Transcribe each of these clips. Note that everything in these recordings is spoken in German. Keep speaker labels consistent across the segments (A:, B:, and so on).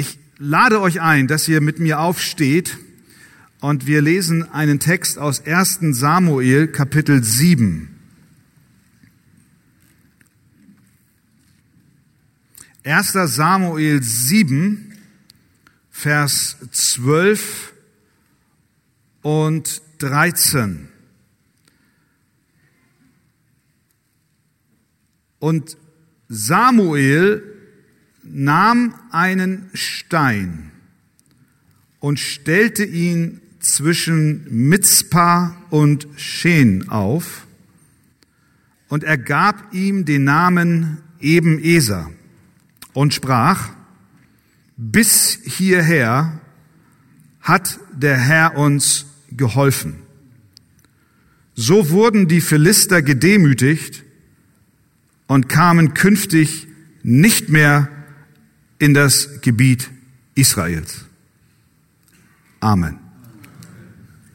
A: Ich lade euch ein, dass ihr mit mir aufsteht und wir lesen einen Text aus 1 Samuel Kapitel 7. 1. Samuel 7, Vers 12 und 13. Und Samuel nahm einen Stein und stellte ihn zwischen Mitzpah und Shen auf und er gab ihm den Namen Eben Eser und sprach, bis hierher hat der Herr uns geholfen. So wurden die Philister gedemütigt und kamen künftig nicht mehr in das Gebiet Israels. Amen.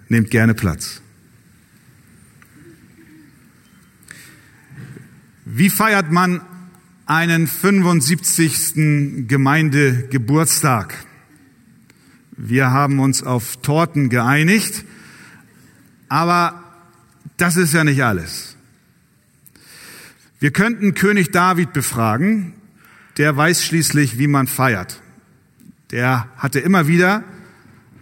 A: Nehmt gerne Platz. Wie feiert man einen 75. Gemeindegeburtstag? Wir haben uns auf Torten geeinigt, aber das ist ja nicht alles. Wir könnten König David befragen, der weiß schließlich, wie man feiert. Der hatte immer wieder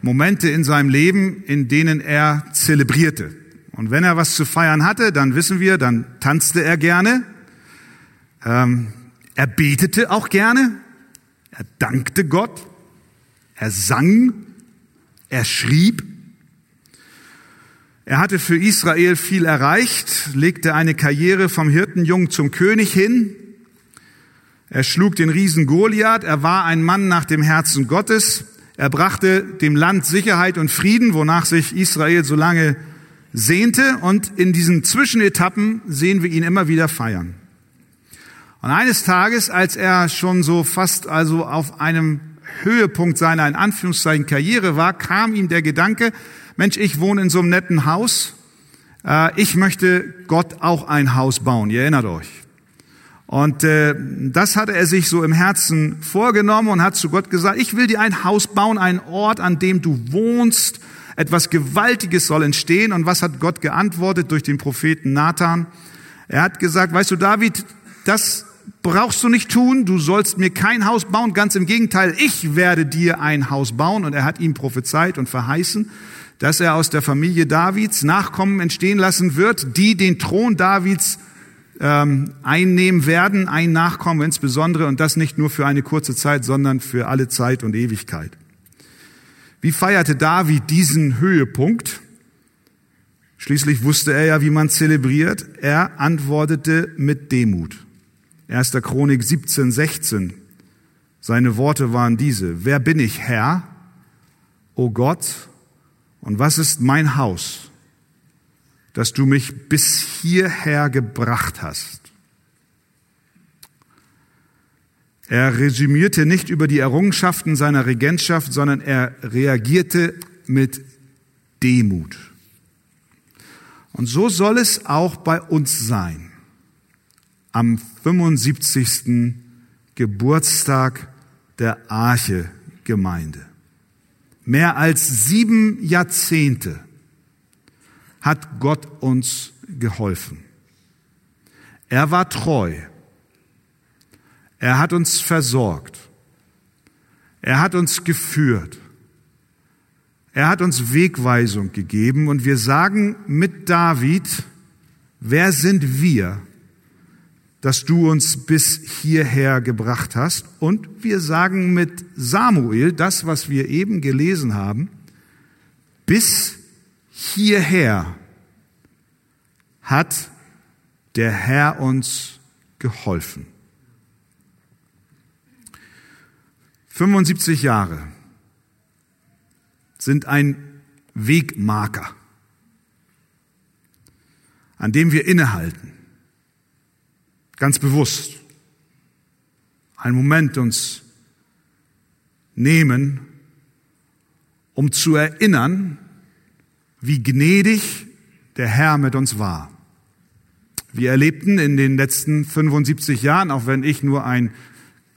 A: Momente in seinem Leben, in denen er zelebrierte. Und wenn er was zu feiern hatte, dann wissen wir, dann tanzte er gerne, ähm, er betete auch gerne, er dankte Gott, er sang, er schrieb. Er hatte für Israel viel erreicht, legte eine Karriere vom Hirtenjungen zum König hin, er schlug den Riesen Goliath. Er war ein Mann nach dem Herzen Gottes. Er brachte dem Land Sicherheit und Frieden, wonach sich Israel so lange sehnte. Und in diesen Zwischenetappen sehen wir ihn immer wieder feiern. Und eines Tages, als er schon so fast also auf einem Höhepunkt seiner in Anführungszeichen Karriere war, kam ihm der Gedanke, Mensch, ich wohne in so einem netten Haus. Äh, ich möchte Gott auch ein Haus bauen. Ihr erinnert euch. Und äh, das hatte er sich so im Herzen vorgenommen und hat zu Gott gesagt, ich will dir ein Haus bauen, einen Ort, an dem du wohnst. Etwas Gewaltiges soll entstehen. Und was hat Gott geantwortet durch den Propheten Nathan? Er hat gesagt, weißt du, David, das brauchst du nicht tun. Du sollst mir kein Haus bauen. Ganz im Gegenteil, ich werde dir ein Haus bauen. Und er hat ihm prophezeit und verheißen, dass er aus der Familie Davids Nachkommen entstehen lassen wird, die den Thron Davids ähm, einnehmen werden, ein Nachkommen insbesondere, und das nicht nur für eine kurze Zeit, sondern für alle Zeit und Ewigkeit. Wie feierte David diesen Höhepunkt? Schließlich wusste er ja, wie man zelebriert. Er antwortete mit Demut. 1. Chronik 17, 16. Seine Worte waren diese. Wer bin ich, Herr? O Gott, und was ist mein Haus? Dass du mich bis hierher gebracht hast. Er resümierte nicht über die Errungenschaften seiner Regentschaft, sondern er reagierte mit Demut. Und so soll es auch bei uns sein. Am 75. Geburtstag der Arche Gemeinde. Mehr als sieben Jahrzehnte hat Gott uns geholfen. Er war treu. Er hat uns versorgt. Er hat uns geführt. Er hat uns Wegweisung gegeben und wir sagen mit David, wer sind wir, dass du uns bis hierher gebracht hast? Und wir sagen mit Samuel, das, was wir eben gelesen haben, bis hierher hat der Herr uns geholfen. 75 Jahre sind ein Wegmarker, an dem wir innehalten, ganz bewusst, einen Moment uns nehmen, um zu erinnern, wie gnädig der Herr mit uns war. Wir erlebten in den letzten 75 Jahren, auch wenn ich nur ein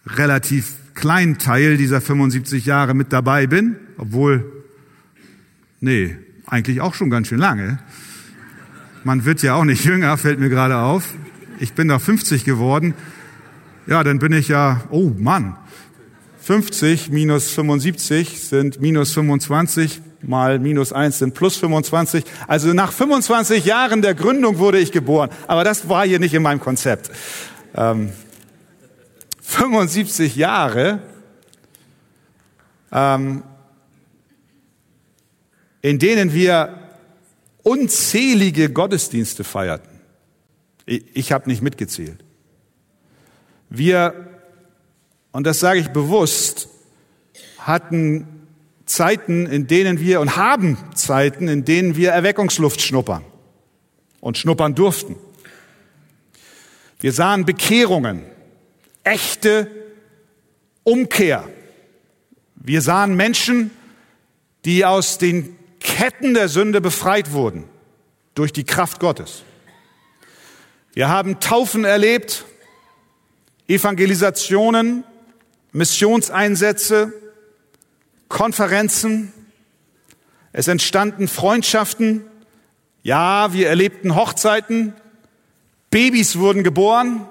A: relativ kleinen Teil dieser 75 Jahre mit dabei bin, obwohl, nee, eigentlich auch schon ganz schön lange. Man wird ja auch nicht jünger, fällt mir gerade auf. Ich bin doch 50 geworden. Ja, dann bin ich ja, oh Mann, 50 minus 75 sind minus 25 mal minus 1 sind plus 25. Also nach 25 Jahren der Gründung wurde ich geboren. Aber das war hier nicht in meinem Konzept. Ähm, 75 Jahre, ähm, in denen wir unzählige Gottesdienste feierten. Ich, ich habe nicht mitgezählt. Wir, und das sage ich bewusst, hatten Zeiten, in denen wir und haben Zeiten, in denen wir Erweckungsluft schnuppern und schnuppern durften. Wir sahen Bekehrungen, echte Umkehr. Wir sahen Menschen, die aus den Ketten der Sünde befreit wurden durch die Kraft Gottes. Wir haben Taufen erlebt, Evangelisationen, Missionseinsätze, Konferenzen. Es entstanden Freundschaften. Ja, wir erlebten Hochzeiten. Babys wurden geboren.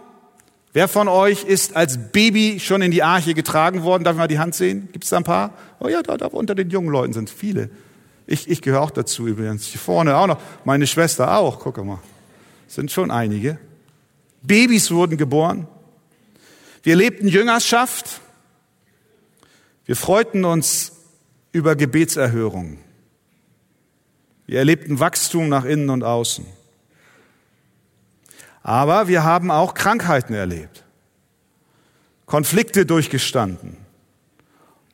A: Wer von euch ist als Baby schon in die Arche getragen worden? Darf ich mal die Hand sehen? Gibt es da ein paar? Oh ja, da, da unter den jungen Leuten sind viele. Ich, ich gehöre auch dazu übrigens. Hier vorne auch noch. Meine Schwester auch. Guck mal. Sind schon einige. Babys wurden geboren. Wir lebten Jüngerschaft. Wir freuten uns über Gebetserhörungen. Wir erlebten Wachstum nach innen und außen. Aber wir haben auch Krankheiten erlebt, Konflikte durchgestanden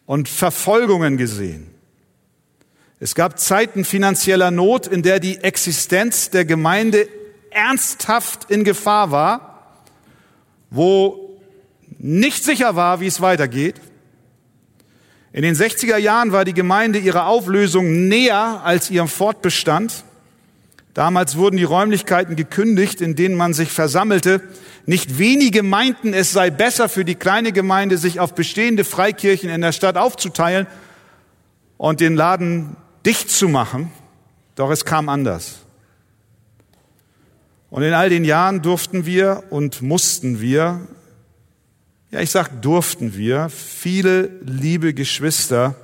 A: und Verfolgungen gesehen. Es gab Zeiten finanzieller Not, in der die Existenz der Gemeinde ernsthaft in Gefahr war, wo nicht sicher war, wie es weitergeht. In den 60er Jahren war die Gemeinde ihrer Auflösung näher als ihrem Fortbestand. Damals wurden die Räumlichkeiten gekündigt, in denen man sich versammelte. Nicht wenige meinten, es sei besser für die kleine Gemeinde, sich auf bestehende Freikirchen in der Stadt aufzuteilen und den Laden dicht zu machen, doch es kam anders. Und in all den Jahren durften wir und mussten wir, ja ich sag durften wir, viele liebe Geschwister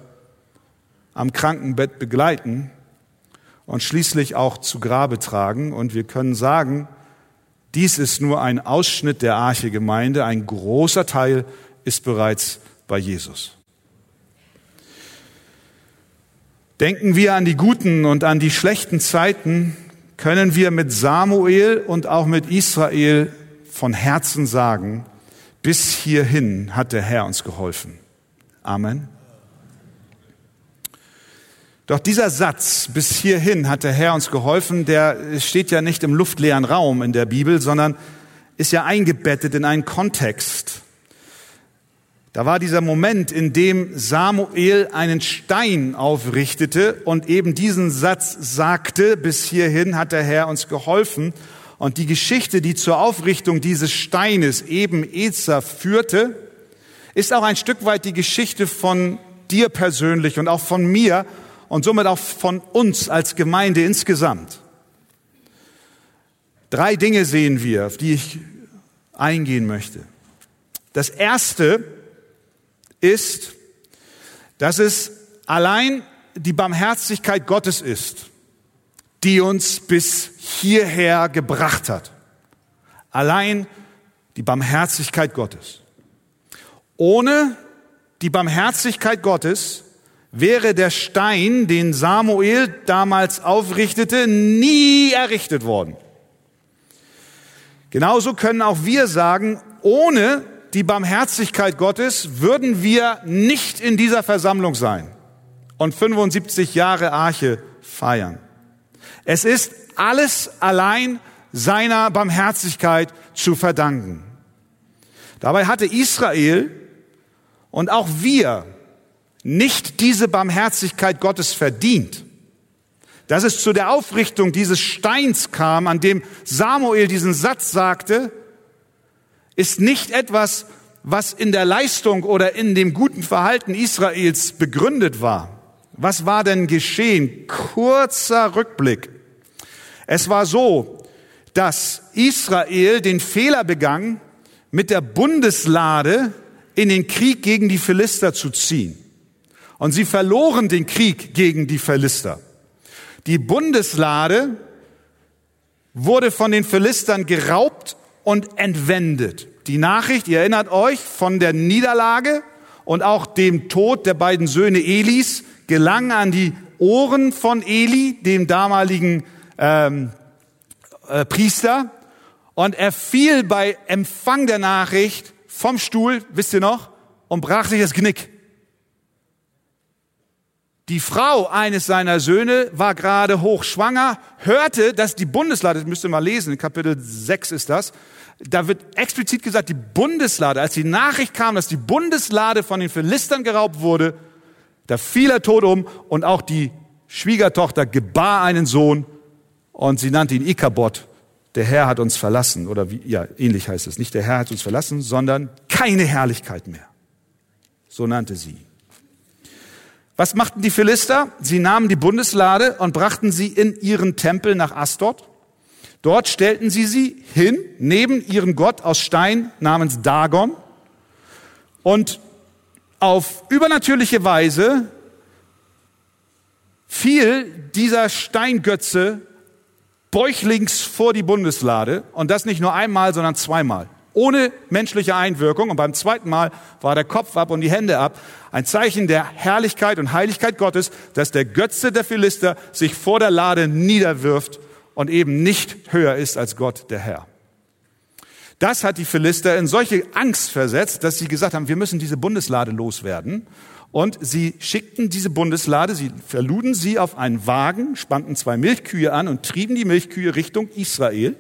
A: am Krankenbett begleiten und schließlich auch zu Grabe tragen. Und wir können sagen, dies ist nur ein Ausschnitt der Arche-Gemeinde, ein großer Teil ist bereits bei Jesus. Denken wir an die guten und an die schlechten Zeiten, können wir mit Samuel und auch mit Israel von Herzen sagen, bis hierhin hat der Herr uns geholfen. Amen. Doch dieser Satz, bis hierhin hat der Herr uns geholfen, der steht ja nicht im luftleeren Raum in der Bibel, sondern ist ja eingebettet in einen Kontext. Da war dieser Moment, in dem Samuel einen Stein aufrichtete und eben diesen Satz sagte, bis hierhin hat der Herr uns geholfen. Und die Geschichte, die zur Aufrichtung dieses Steines eben Ezer führte, ist auch ein Stück weit die Geschichte von dir persönlich und auch von mir und somit auch von uns als Gemeinde insgesamt. Drei Dinge sehen wir, auf die ich eingehen möchte. Das erste ist, dass es allein die Barmherzigkeit Gottes ist, die uns bis hierher gebracht hat. Allein die Barmherzigkeit Gottes. Ohne die Barmherzigkeit Gottes wäre der Stein, den Samuel damals aufrichtete, nie errichtet worden. Genauso können auch wir sagen, ohne die Barmherzigkeit Gottes würden wir nicht in dieser Versammlung sein und 75 Jahre Arche feiern. Es ist alles allein seiner Barmherzigkeit zu verdanken. Dabei hatte Israel und auch wir nicht diese Barmherzigkeit Gottes verdient. Dass es zu der Aufrichtung dieses Steins kam, an dem Samuel diesen Satz sagte, ist nicht etwas, was in der Leistung oder in dem guten Verhalten Israels begründet war. Was war denn geschehen? Kurzer Rückblick. Es war so, dass Israel den Fehler begann, mit der Bundeslade in den Krieg gegen die Philister zu ziehen. Und sie verloren den Krieg gegen die Philister. Die Bundeslade wurde von den Philistern geraubt und entwendet. Die Nachricht, ihr erinnert euch, von der Niederlage und auch dem Tod der beiden Söhne Elis gelang an die Ohren von Eli, dem damaligen ähm, äh, Priester. Und er fiel bei Empfang der Nachricht vom Stuhl, wisst ihr noch, und brach sich das Genick. Die Frau eines seiner Söhne war gerade hochschwanger, hörte, dass die Bundeslade, das müsst ihr mal lesen, in Kapitel 6 ist das, da wird explizit gesagt, die Bundeslade, als die Nachricht kam, dass die Bundeslade von den Philistern geraubt wurde, da fiel er tot um und auch die Schwiegertochter gebar einen Sohn und sie nannte ihn Ikabod. Der Herr hat uns verlassen oder wie, ja, ähnlich heißt es. Nicht der Herr hat uns verlassen, sondern keine Herrlichkeit mehr. So nannte sie was machten die Philister? Sie nahmen die Bundeslade und brachten sie in ihren Tempel nach Astot. Dort stellten sie sie hin, neben ihren Gott aus Stein namens Dagon. Und auf übernatürliche Weise fiel dieser Steingötze bäuchlings vor die Bundeslade. Und das nicht nur einmal, sondern zweimal ohne menschliche Einwirkung. Und beim zweiten Mal war der Kopf ab und die Hände ab. Ein Zeichen der Herrlichkeit und Heiligkeit Gottes, dass der Götze der Philister sich vor der Lade niederwirft und eben nicht höher ist als Gott, der Herr. Das hat die Philister in solche Angst versetzt, dass sie gesagt haben, wir müssen diese Bundeslade loswerden. Und sie schickten diese Bundeslade, sie verluden sie auf einen Wagen, spannten zwei Milchkühe an und trieben die Milchkühe Richtung Israel.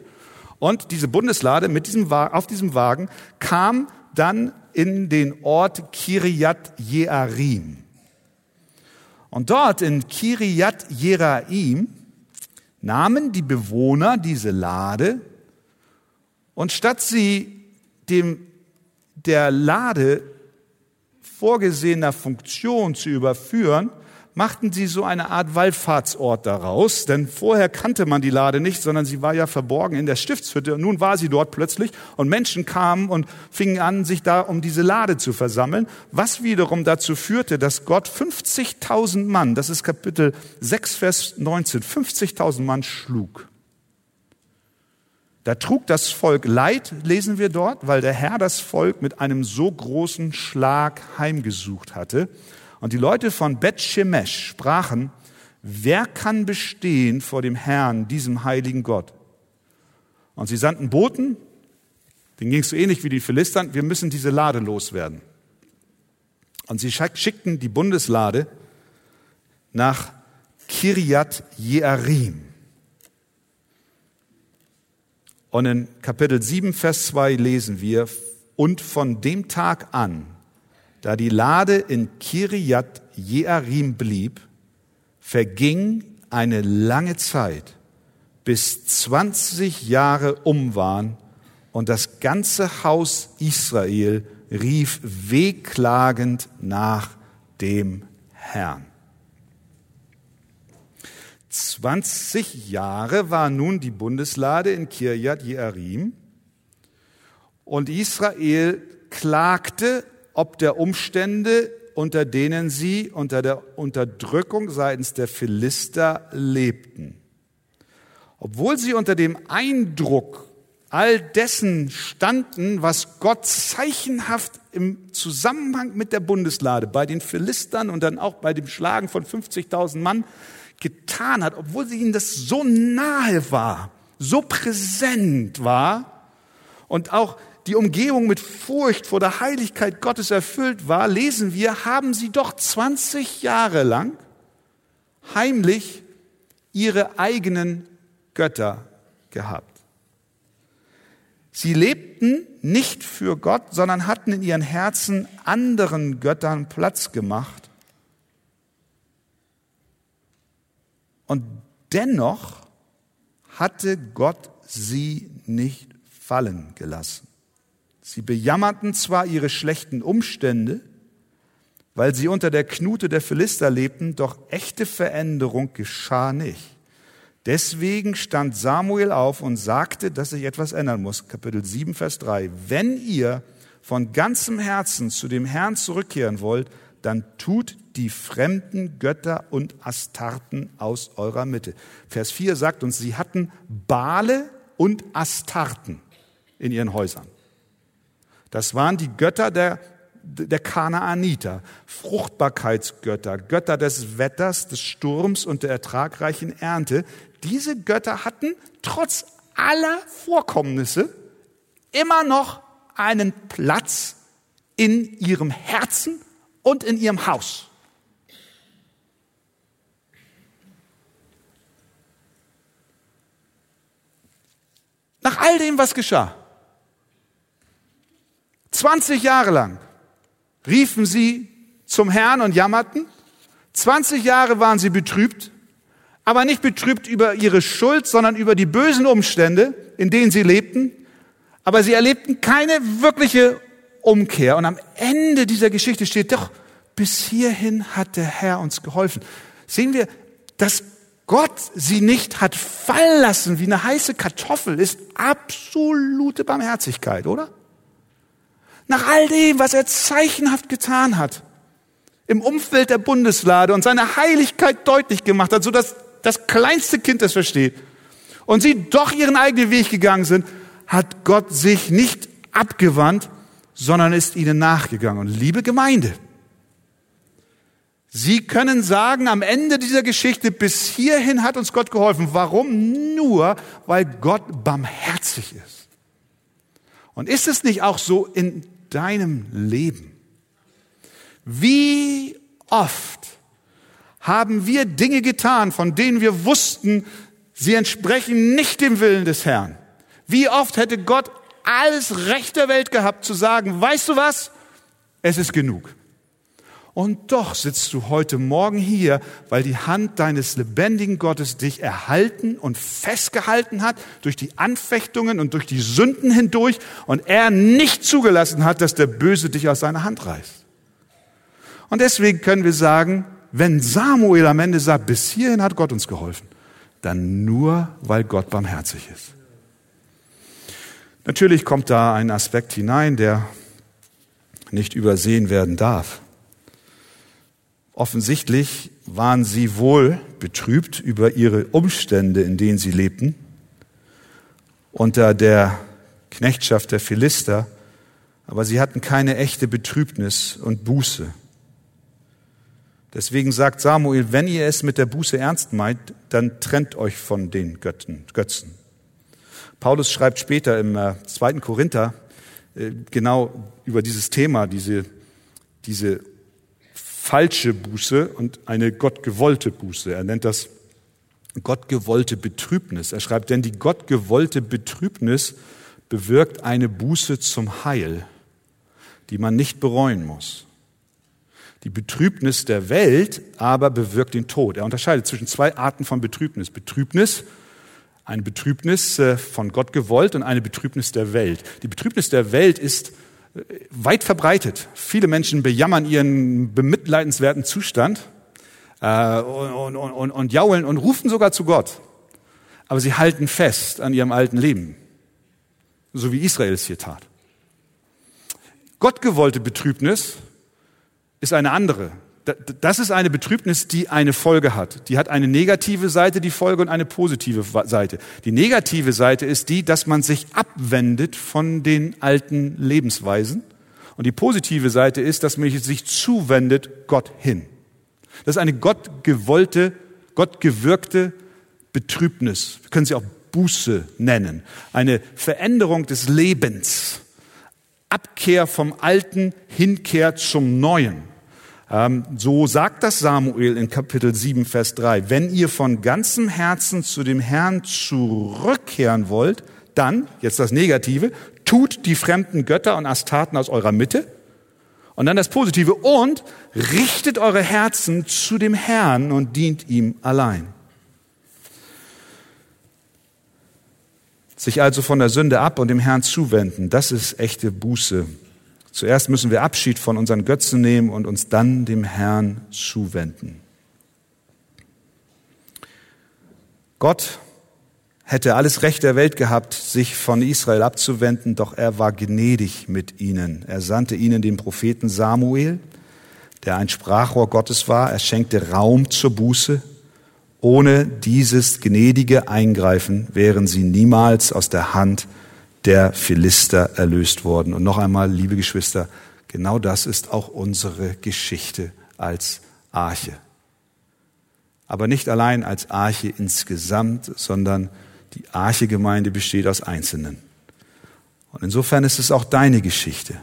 A: Und diese Bundeslade mit diesem, auf diesem Wagen kam dann in den Ort Kiriat Jearim. Und dort in Kiriat Jeraim nahmen die Bewohner diese Lade und statt sie dem der Lade vorgesehener Funktion zu überführen, machten sie so eine Art Wallfahrtsort daraus, denn vorher kannte man die Lade nicht, sondern sie war ja verborgen in der Stiftshütte und nun war sie dort plötzlich und Menschen kamen und fingen an, sich da um diese Lade zu versammeln, was wiederum dazu führte, dass Gott 50.000 Mann, das ist Kapitel 6, Vers 19, 50.000 Mann schlug. Da trug das Volk Leid, lesen wir dort, weil der Herr das Volk mit einem so großen Schlag heimgesucht hatte. Und die Leute von Bet Shemesh sprachen, wer kann bestehen vor dem Herrn, diesem heiligen Gott? Und sie sandten Boten, denen ging es so ähnlich wie die Philistern, wir müssen diese Lade loswerden. Und sie schickten die Bundeslade nach Kiriat Jearim. Und in Kapitel 7, Vers 2 lesen wir, und von dem Tag an da die Lade in Kiriat Jearim blieb, verging eine lange Zeit, bis 20 Jahre um waren und das ganze Haus Israel rief wehklagend nach dem Herrn. 20 Jahre war nun die Bundeslade in Kirjat Jearim und Israel klagte ob der Umstände, unter denen sie unter der Unterdrückung seitens der Philister lebten. Obwohl sie unter dem Eindruck all dessen standen, was Gott zeichenhaft im Zusammenhang mit der Bundeslade bei den Philistern und dann auch bei dem Schlagen von 50.000 Mann getan hat, obwohl sie ihnen das so nahe war, so präsent war und auch die Umgebung mit Furcht vor der Heiligkeit Gottes erfüllt war, lesen wir, haben sie doch 20 Jahre lang heimlich ihre eigenen Götter gehabt. Sie lebten nicht für Gott, sondern hatten in ihren Herzen anderen Göttern Platz gemacht. Und dennoch hatte Gott sie nicht fallen gelassen. Sie bejammerten zwar ihre schlechten Umstände, weil sie unter der Knute der Philister lebten, doch echte Veränderung geschah nicht. Deswegen stand Samuel auf und sagte, dass sich etwas ändern muss. Kapitel 7, Vers 3. Wenn ihr von ganzem Herzen zu dem Herrn zurückkehren wollt, dann tut die fremden Götter und Astarten aus eurer Mitte. Vers 4 sagt uns, sie hatten Bale und Astarten in ihren Häusern. Das waren die Götter der, der Kanaaniter, Fruchtbarkeitsgötter, Götter des Wetters, des Sturms und der ertragreichen Ernte. Diese Götter hatten trotz aller Vorkommnisse immer noch einen Platz in ihrem Herzen und in ihrem Haus. Nach all dem, was geschah, 20 Jahre lang riefen sie zum Herrn und jammerten. 20 Jahre waren sie betrübt, aber nicht betrübt über ihre Schuld, sondern über die bösen Umstände, in denen sie lebten. Aber sie erlebten keine wirkliche Umkehr. Und am Ende dieser Geschichte steht doch, bis hierhin hat der Herr uns geholfen. Sehen wir, dass Gott sie nicht hat fallen lassen wie eine heiße Kartoffel, ist absolute Barmherzigkeit, oder? Nach all dem, was er zeichenhaft getan hat, im Umfeld der Bundeslade und seine Heiligkeit deutlich gemacht hat, so dass das kleinste Kind es versteht, und sie doch ihren eigenen Weg gegangen sind, hat Gott sich nicht abgewandt, sondern ist ihnen nachgegangen. Und liebe Gemeinde, Sie können sagen am Ende dieser Geschichte, bis hierhin hat uns Gott geholfen. Warum? Nur, weil Gott barmherzig ist. Und ist es nicht auch so in deinem Leben? Wie oft haben wir Dinge getan, von denen wir wussten, sie entsprechen nicht dem Willen des Herrn? Wie oft hätte Gott alles Recht der Welt gehabt zu sagen, weißt du was? Es ist genug. Und doch sitzt du heute Morgen hier, weil die Hand deines lebendigen Gottes dich erhalten und festgehalten hat durch die Anfechtungen und durch die Sünden hindurch und er nicht zugelassen hat, dass der Böse dich aus seiner Hand reißt. Und deswegen können wir sagen, wenn Samuel am Ende sagt, bis hierhin hat Gott uns geholfen, dann nur, weil Gott barmherzig ist. Natürlich kommt da ein Aspekt hinein, der nicht übersehen werden darf. Offensichtlich waren sie wohl betrübt über ihre Umstände, in denen sie lebten, unter der Knechtschaft der Philister, aber sie hatten keine echte Betrübnis und Buße. Zweiten sagt Samuel, wenn ihr es mit der Buße ernst meint, dann trennt euch von den Götzen. Paulus schreibt später im äh, zweiten Korinther äh, genau über dieses Thema, diese, diese falsche Buße und eine gottgewollte Buße. Er nennt das gottgewollte Betrübnis. Er schreibt, denn die gottgewollte Betrübnis bewirkt eine Buße zum Heil, die man nicht bereuen muss. Die Betrübnis der Welt aber bewirkt den Tod. Er unterscheidet zwischen zwei Arten von Betrübnis. Betrübnis, eine Betrübnis äh, von Gott gewollt und eine Betrübnis der Welt. Die Betrübnis der Welt ist weit verbreitet. Viele Menschen bejammern ihren bemitleidenswerten Zustand äh, und, und, und, und jaulen und rufen sogar zu Gott. Aber sie halten fest an ihrem alten Leben, so wie Israel es hier tat. Gottgewollte Betrübnis ist eine andere das ist eine Betrübnis, die eine Folge hat. Die hat eine negative Seite, die Folge, und eine positive Seite. Die negative Seite ist die, dass man sich abwendet von den alten Lebensweisen. Und die positive Seite ist, dass man sich zuwendet Gott hin. Das ist eine gottgewollte, gottgewirkte Betrübnis. Wir können sie auch Buße nennen. Eine Veränderung des Lebens. Abkehr vom Alten, Hinkehr zum Neuen. Ähm, so sagt das Samuel in Kapitel 7, Vers 3. Wenn ihr von ganzem Herzen zu dem Herrn zurückkehren wollt, dann, jetzt das Negative, tut die fremden Götter und Astarten aus eurer Mitte. Und dann das Positive, und richtet eure Herzen zu dem Herrn und dient ihm allein. Sich also von der Sünde ab und dem Herrn zuwenden, das ist echte Buße. Zuerst müssen wir Abschied von unseren Götzen nehmen und uns dann dem Herrn zuwenden. Gott hätte alles Recht der Welt gehabt, sich von Israel abzuwenden, doch er war gnädig mit ihnen. Er sandte ihnen den Propheten Samuel, der ein Sprachrohr Gottes war. Er schenkte Raum zur Buße. Ohne dieses gnädige Eingreifen wären sie niemals aus der Hand der Philister erlöst worden. Und noch einmal, liebe Geschwister, genau das ist auch unsere Geschichte als Arche. Aber nicht allein als Arche insgesamt, sondern die Arche-Gemeinde besteht aus Einzelnen. Und insofern ist es auch deine Geschichte.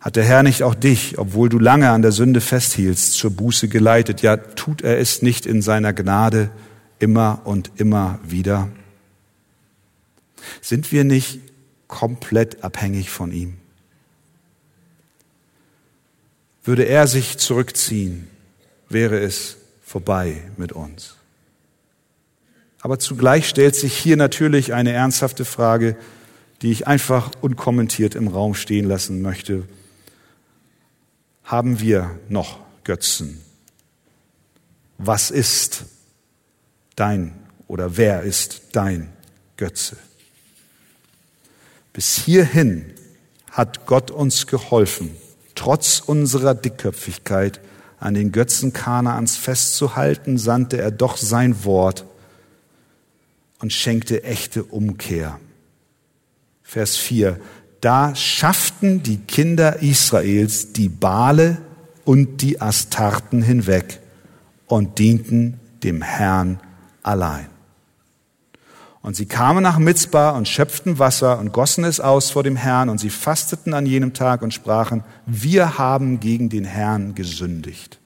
A: Hat der Herr nicht auch dich, obwohl du lange an der Sünde festhielst, zur Buße geleitet? Ja, tut er es nicht in seiner Gnade immer und immer wieder? Sind wir nicht komplett abhängig von ihm? Würde er sich zurückziehen, wäre es vorbei mit uns. Aber zugleich stellt sich hier natürlich eine ernsthafte Frage, die ich einfach unkommentiert im Raum stehen lassen möchte. Haben wir noch Götzen? Was ist dein oder wer ist dein Götze? Bis hierhin hat Gott uns geholfen, trotz unserer Dickköpfigkeit an den Götzen Kanaans festzuhalten, sandte er doch sein Wort und schenkte echte Umkehr. Vers 4. Da schafften die Kinder Israels die Bale und die Astarten hinweg und dienten dem Herrn allein. Und sie kamen nach Mitzbah und schöpften Wasser und gossen es aus vor dem Herrn und sie fasteten an jenem Tag und sprachen, wir haben gegen den Herrn gesündigt.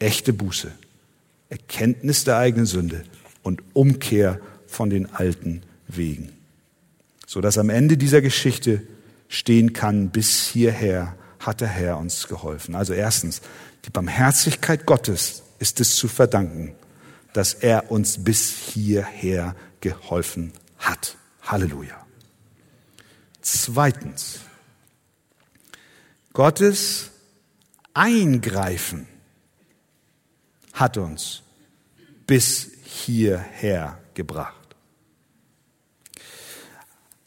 A: Echte Buße, Erkenntnis der eigenen Sünde und Umkehr von den alten Wegen. So dass am Ende dieser Geschichte stehen kann, bis hierher hat der Herr uns geholfen. Also erstens, die Barmherzigkeit Gottes ist es zu verdanken, dass er uns bis hierher geholfen hat. Halleluja. Zweitens, Gottes Eingreifen hat uns bis hierher gebracht.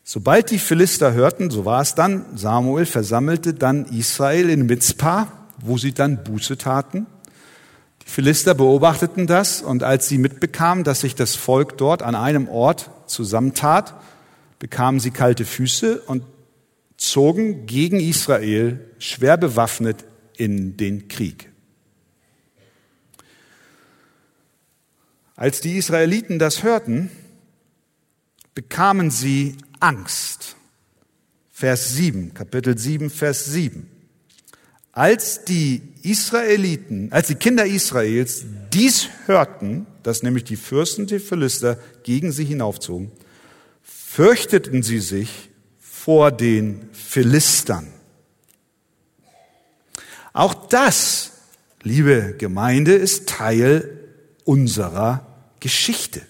A: Sobald die Philister hörten, so war es dann, Samuel versammelte dann Israel in Mitzpah, wo sie dann Buße taten die Philister beobachteten das und als sie mitbekamen, dass sich das Volk dort an einem Ort zusammentat, bekamen sie kalte Füße und zogen gegen Israel schwer bewaffnet in den Krieg. Als die Israeliten das hörten, bekamen sie Angst. Vers 7, Kapitel 7, Vers 7. Als die Israeliten, als die Kinder Israels dies hörten, dass nämlich die Fürsten der Philister gegen sie hinaufzogen, fürchteten sie sich vor den Philistern. Auch das, liebe Gemeinde, ist Teil unserer Geschichte.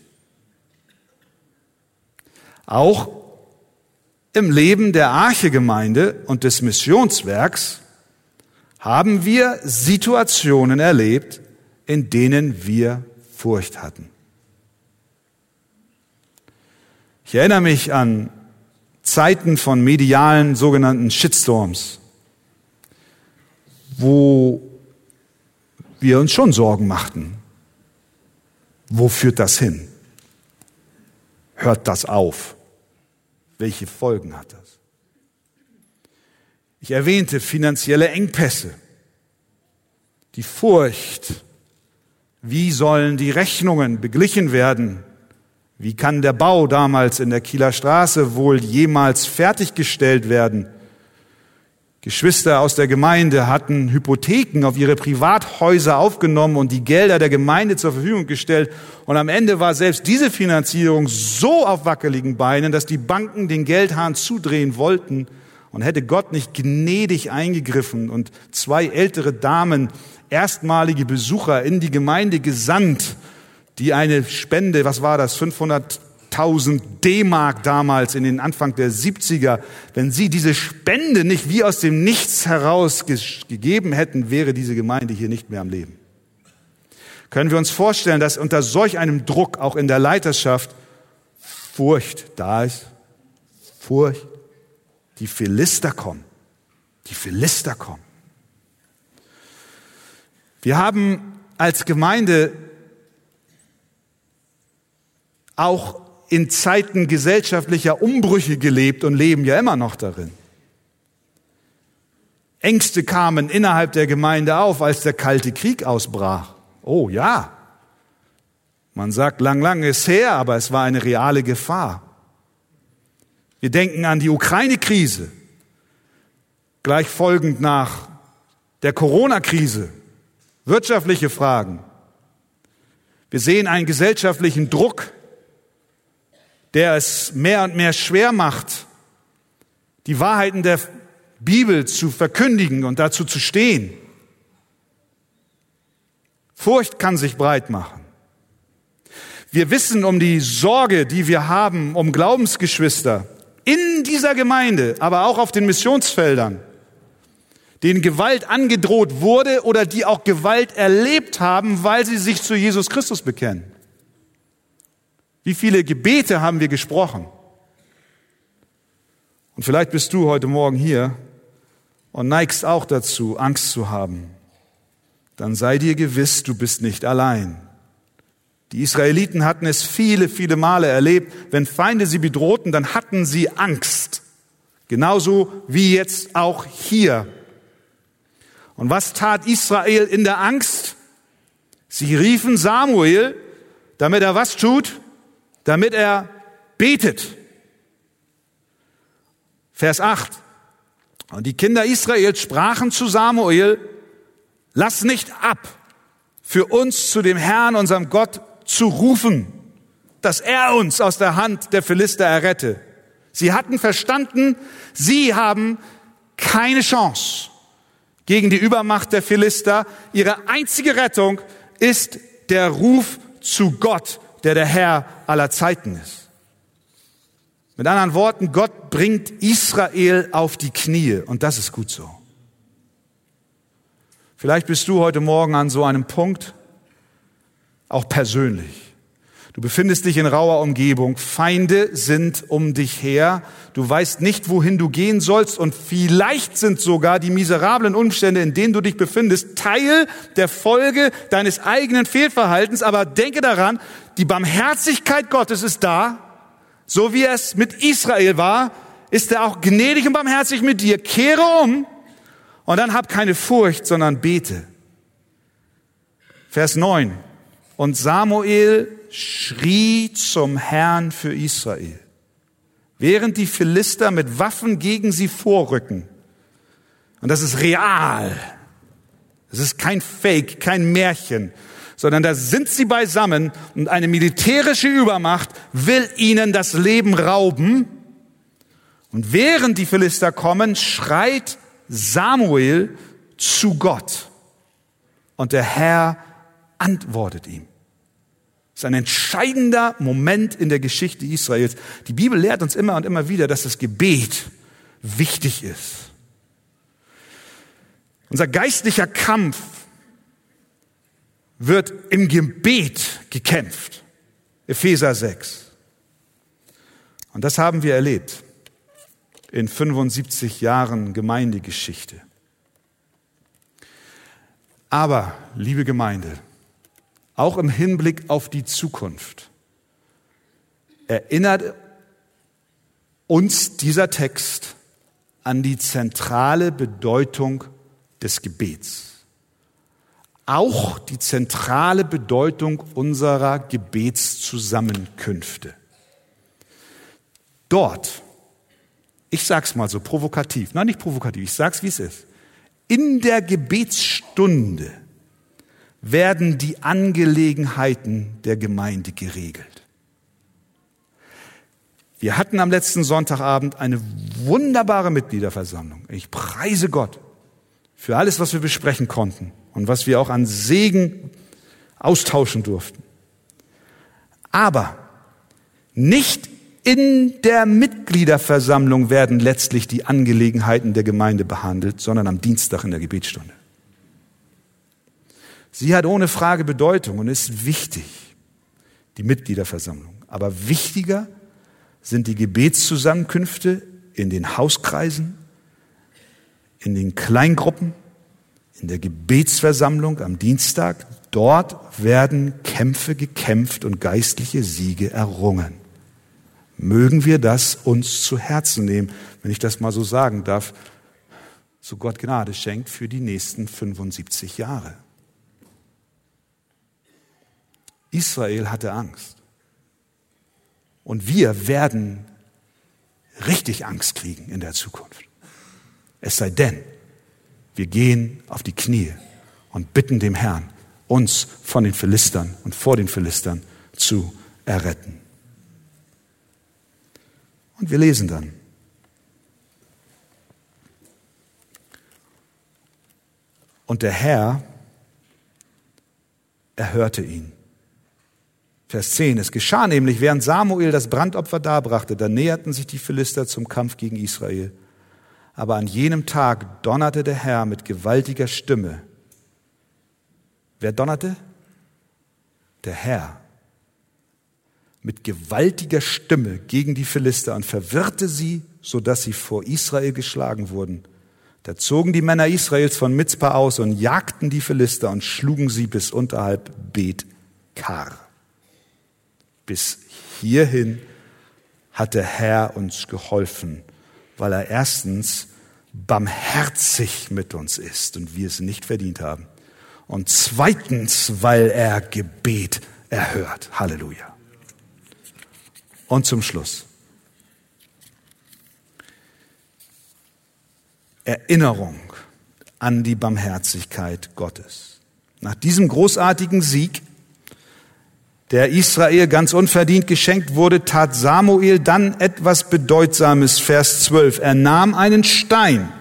A: Auch im Leben der Archegemeinde und des Missionswerks haben wir Situationen erlebt, in denen wir Furcht hatten. Ich erinnere mich an Zeiten von medialen sogenannten Shitstorms, wo wir uns schon Sorgen machten. Wo führt das hin? Hört das auf? Welche Folgen hat das? Ich erwähnte finanzielle Engpässe, die Furcht, wie sollen die Rechnungen beglichen werden? Wie kann der Bau damals in der Kieler Straße wohl jemals fertiggestellt werden? Geschwister aus der Gemeinde hatten Hypotheken auf ihre Privathäuser aufgenommen und die Gelder der Gemeinde zur Verfügung gestellt. Und am Ende war selbst diese Finanzierung so auf wackeligen Beinen, dass die Banken den Geldhahn zudrehen wollten und hätte Gott nicht gnädig eingegriffen und zwei ältere Damen, erstmalige Besucher in die Gemeinde gesandt, die eine Spende, was war das, 500 80.000 D-Mark damals in den Anfang der 70er, wenn sie diese Spende nicht wie aus dem Nichts heraus gegeben hätten, wäre diese Gemeinde hier nicht mehr am Leben. Können wir uns vorstellen, dass unter solch einem Druck auch in der Leiterschaft Furcht da ist? Furcht. Die Philister kommen. Die Philister kommen. Wir haben als Gemeinde auch in Zeiten gesellschaftlicher Umbrüche gelebt und leben ja immer noch darin. Ängste kamen innerhalb der Gemeinde auf, als der Kalte Krieg ausbrach. Oh ja, man sagt, lang, lang ist her, aber es war eine reale Gefahr. Wir denken an die Ukraine-Krise, gleich folgend nach der Corona-Krise, wirtschaftliche Fragen. Wir sehen einen gesellschaftlichen Druck, der es mehr und mehr schwer macht, die Wahrheiten der Bibel zu verkündigen und dazu zu stehen. Furcht kann sich breit machen. Wir wissen um die Sorge, die wir haben um Glaubensgeschwister in dieser Gemeinde, aber auch auf den Missionsfeldern, denen Gewalt angedroht wurde oder die auch Gewalt erlebt haben, weil sie sich zu Jesus Christus bekennen. Wie viele Gebete haben wir gesprochen? Und vielleicht bist du heute Morgen hier und neigst auch dazu, Angst zu haben. Dann sei dir gewiss, du bist nicht allein. Die Israeliten hatten es viele, viele Male erlebt. Wenn Feinde sie bedrohten, dann hatten sie Angst. Genauso wie jetzt auch hier. Und was tat Israel in der Angst? Sie riefen Samuel, damit er was tut? damit er betet. Vers 8. Und die Kinder Israels sprachen zu Samuel, lass nicht ab, für uns zu dem Herrn, unserem Gott, zu rufen, dass er uns aus der Hand der Philister errette. Sie hatten verstanden, sie haben keine Chance gegen die Übermacht der Philister. Ihre einzige Rettung ist der Ruf zu Gott, der der Herr aller Zeiten ist. Mit anderen Worten, Gott bringt Israel auf die Knie und das ist gut so. Vielleicht bist du heute Morgen an so einem Punkt, auch persönlich. Du befindest dich in rauer Umgebung, Feinde sind um dich her, du weißt nicht, wohin du gehen sollst und vielleicht sind sogar die miserablen Umstände, in denen du dich befindest, Teil der Folge deines eigenen Fehlverhaltens, aber denke daran, die Barmherzigkeit Gottes ist da, so wie es mit Israel war, ist er auch gnädig und barmherzig mit dir. Kehre um und dann hab keine Furcht, sondern bete. Vers 9. Und Samuel schrie zum Herrn für Israel. Während die Philister mit Waffen gegen sie vorrücken. Und das ist real. Das ist kein Fake, kein Märchen, sondern da sind sie beisammen und eine militärische Übermacht will ihnen das Leben rauben. Und während die Philister kommen, schreit Samuel zu Gott. Und der Herr antwortet ihm. Das ist ein entscheidender Moment in der Geschichte Israels. Die Bibel lehrt uns immer und immer wieder, dass das Gebet wichtig ist. Unser geistlicher Kampf wird im Gebet gekämpft. Epheser 6. Und das haben wir erlebt in 75 Jahren Gemeindegeschichte. Aber, liebe Gemeinde, auch im Hinblick auf die Zukunft, erinnert uns dieser Text an die zentrale Bedeutung des Gebets. Auch die zentrale Bedeutung unserer Gebetszusammenkünfte. Dort, ich sag's mal so provokativ, nein, nicht provokativ, ich sag's wie es ist. In der Gebetsstunde werden die Angelegenheiten der Gemeinde geregelt. Wir hatten am letzten Sonntagabend eine wunderbare Mitgliederversammlung. Ich preise Gott für alles, was wir besprechen konnten und was wir auch an Segen austauschen durften. Aber Nicht in der Mitgliederversammlung werden letztlich die Angelegenheiten der Gemeinde behandelt, sondern am Dienstag in der Gebetsstunde. Sie hat ohne Frage Bedeutung und ist wichtig, die Mitgliederversammlung. Aber wichtiger sind die Gebetszusammenkünfte in den Hauskreisen, in den Kleingruppen, in der Gebetsversammlung am Dienstag. Dort werden Kämpfe gekämpft und geistliche Siege errungen. Mögen wir das uns zu Herzen nehmen, wenn ich das mal so sagen darf, so Gott Gnade schenkt für die nächsten 75 Jahre. Israel hatte Angst. Und wir werden richtig Angst kriegen in der Zukunft. Es sei denn, wir gehen auf die Knie und bitten dem Herrn, uns von den Philistern und vor den Philistern zu erretten. Und wir lesen dann. Und der Herr erhörte ihn. Vers 10. Es geschah nämlich, während Samuel das Brandopfer darbrachte, da näherten sich die Philister zum Kampf gegen Israel. Aber an jenem Tag donnerte der Herr mit gewaltiger Stimme. Wer donnerte? Der Herr. Mit gewaltiger Stimme gegen die Philister und verwirrte sie, so dass sie vor Israel geschlagen wurden. Da zogen die Männer Israels von Mitzpah aus und jagten die Philister und schlugen sie bis unterhalb Bet Kar. Bis hierhin hat der Herr uns geholfen, weil er erstens barmherzig mit uns ist und wir es nicht verdient haben. Und zweitens, weil er Gebet erhört. Halleluja. Und zum Schluss. Erinnerung an die Barmherzigkeit Gottes. Nach diesem großartigen Sieg der Israel ganz unverdient geschenkt wurde, tat Samuel dann etwas Bedeutsames, Vers 12. Er nahm einen Stein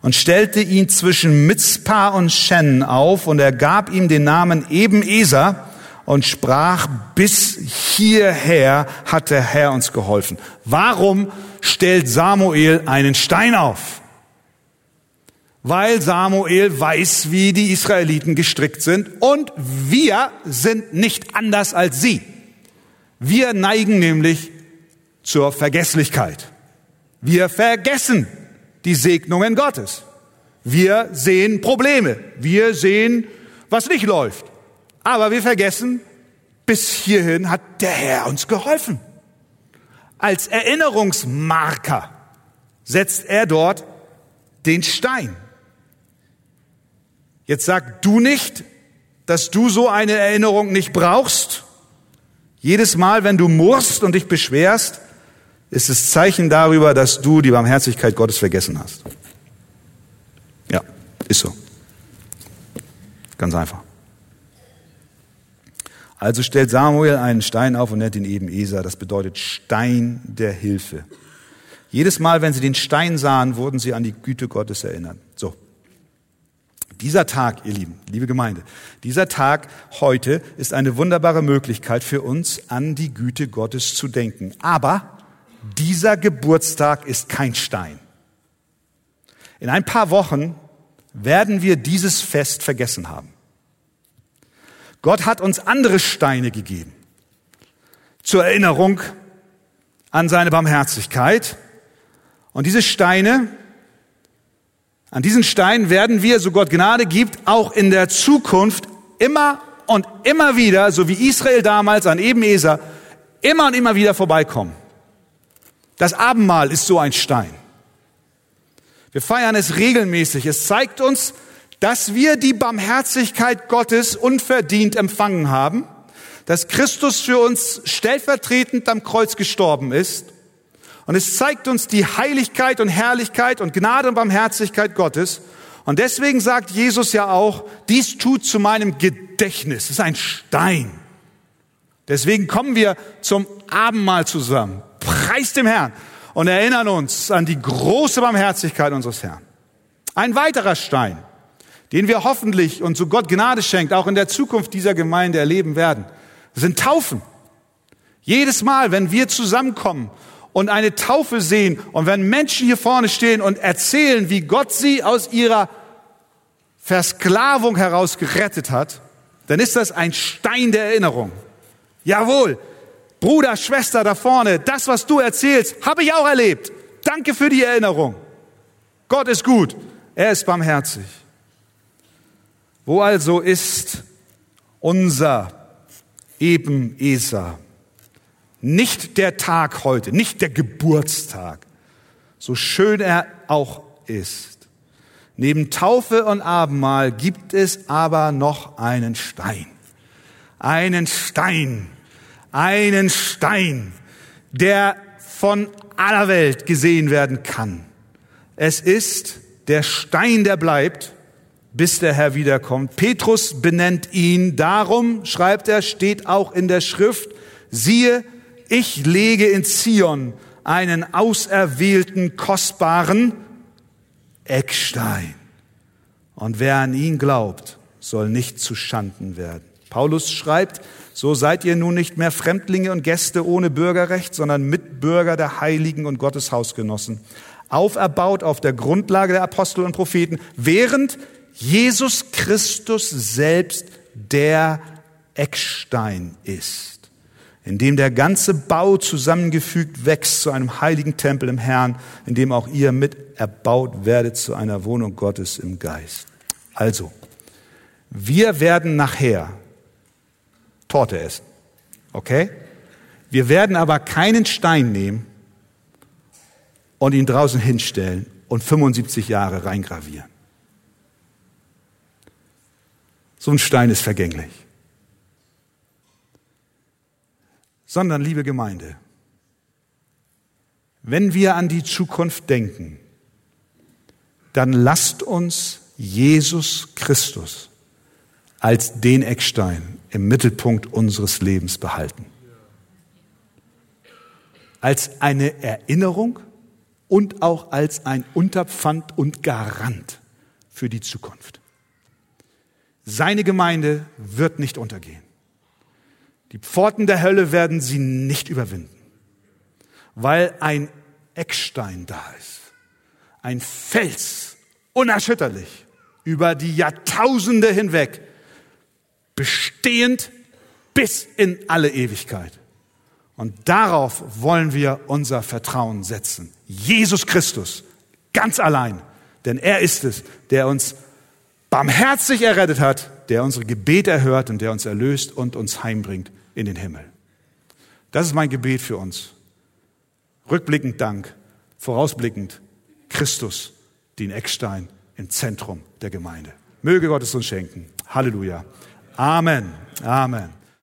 A: und stellte ihn zwischen Mitzpah und Shen auf und er gab ihm den Namen Ebenezer und sprach, bis hierher hat der Herr uns geholfen. Warum stellt Samuel einen Stein auf? Weil Samuel weiß, wie die Israeliten gestrickt sind und wir sind nicht anders als sie. Wir neigen nämlich zur Vergesslichkeit. Wir vergessen die Segnungen Gottes. Wir sehen Probleme. Wir sehen, was nicht läuft. Aber wir vergessen, bis hierhin hat der Herr uns geholfen. Als Erinnerungsmarker setzt er dort den Stein. Jetzt sag du nicht, dass du so eine Erinnerung nicht brauchst. Jedes Mal, wenn du murrst und dich beschwerst, ist es Zeichen darüber, dass du die Barmherzigkeit Gottes vergessen hast. Ja, ist so. Ganz einfach. Also stellt Samuel einen Stein auf und nennt ihn eben Esa. Das bedeutet Stein der Hilfe. Jedes Mal, wenn sie den Stein sahen, wurden sie an die Güte Gottes erinnert. So. Dieser Tag, ihr Lieben, liebe Gemeinde, dieser Tag heute ist eine wunderbare Möglichkeit für uns, an die Güte Gottes zu denken. Aber dieser Geburtstag ist kein Stein. In ein paar Wochen werden wir dieses Fest vergessen haben. Gott hat uns andere Steine gegeben. Zur Erinnerung an seine Barmherzigkeit. Und diese Steine an diesen Stein werden wir, so Gott Gnade gibt, auch in der Zukunft immer und immer wieder, so wie Israel damals an Ebenezer, immer und immer wieder vorbeikommen. Das Abendmahl ist so ein Stein. Wir feiern es regelmäßig. Es zeigt uns, dass wir die Barmherzigkeit Gottes unverdient empfangen haben, dass Christus für uns stellvertretend am Kreuz gestorben ist und es zeigt uns die Heiligkeit und Herrlichkeit und Gnade und Barmherzigkeit Gottes. Und deswegen sagt Jesus ja auch, dies tut zu meinem Gedächtnis. Es ist ein Stein. Deswegen kommen wir zum Abendmahl zusammen. Preis dem Herrn und erinnern uns an die große Barmherzigkeit unseres Herrn. Ein weiterer Stein, den wir hoffentlich und so Gott Gnade schenkt, auch in der Zukunft dieser Gemeinde erleben werden, sind Taufen. Jedes Mal, wenn wir zusammenkommen und eine Taufe sehen und wenn Menschen hier vorne stehen und erzählen, wie Gott sie aus ihrer Versklavung heraus gerettet hat, dann ist das ein Stein der Erinnerung. Jawohl, Bruder, Schwester da vorne, das, was du erzählst, habe ich auch erlebt. Danke für die Erinnerung. Gott ist gut, er ist barmherzig. Wo also ist unser Eben Esa? Nicht der Tag heute, nicht der Geburtstag, so schön er auch ist. Neben Taufe und Abendmahl gibt es aber noch einen Stein. Einen Stein, einen Stein, der von aller Welt gesehen werden kann. Es ist der Stein, der bleibt, bis der Herr wiederkommt. Petrus benennt ihn, darum, schreibt er, steht auch in der Schrift, siehe, ich lege in Zion einen auserwählten, kostbaren Eckstein. Und wer an ihn glaubt, soll nicht zu Schanden werden. Paulus schreibt, so seid ihr nun nicht mehr Fremdlinge und Gäste ohne Bürgerrecht, sondern Mitbürger der Heiligen und Gottes Hausgenossen, auferbaut auf der Grundlage der Apostel und Propheten, während Jesus Christus selbst der Eckstein ist in dem der ganze Bau zusammengefügt wächst zu einem heiligen Tempel im Herrn, in dem auch ihr mit erbaut werdet zu einer Wohnung Gottes im Geist. Also, wir werden nachher Torte essen. Okay? Wir werden aber keinen Stein nehmen und ihn draußen hinstellen und 75 Jahre reingravieren. So ein Stein ist vergänglich. Sondern, liebe Gemeinde, wenn wir an die Zukunft denken, dann lasst uns Jesus Christus als den Eckstein im Mittelpunkt unseres Lebens behalten. Als eine Erinnerung und auch als ein Unterpfand und Garant für die Zukunft. Seine Gemeinde wird nicht untergehen. Die Pforten der Hölle werden sie nicht überwinden, weil ein Eckstein da ist. Ein Fels, unerschütterlich, über die Jahrtausende hinweg, bestehend bis in alle Ewigkeit. Und darauf wollen wir unser Vertrauen setzen. Jesus Christus, ganz allein. Denn er ist es, der uns barmherzig errettet hat, der unsere Gebete erhört und der uns erlöst und uns heimbringt in den Himmel. Das ist mein Gebet für uns. Rückblickend Dank, vorausblickend Christus, den Eckstein im Zentrum der Gemeinde. Möge Gott es uns schenken. Halleluja. Amen. Amen.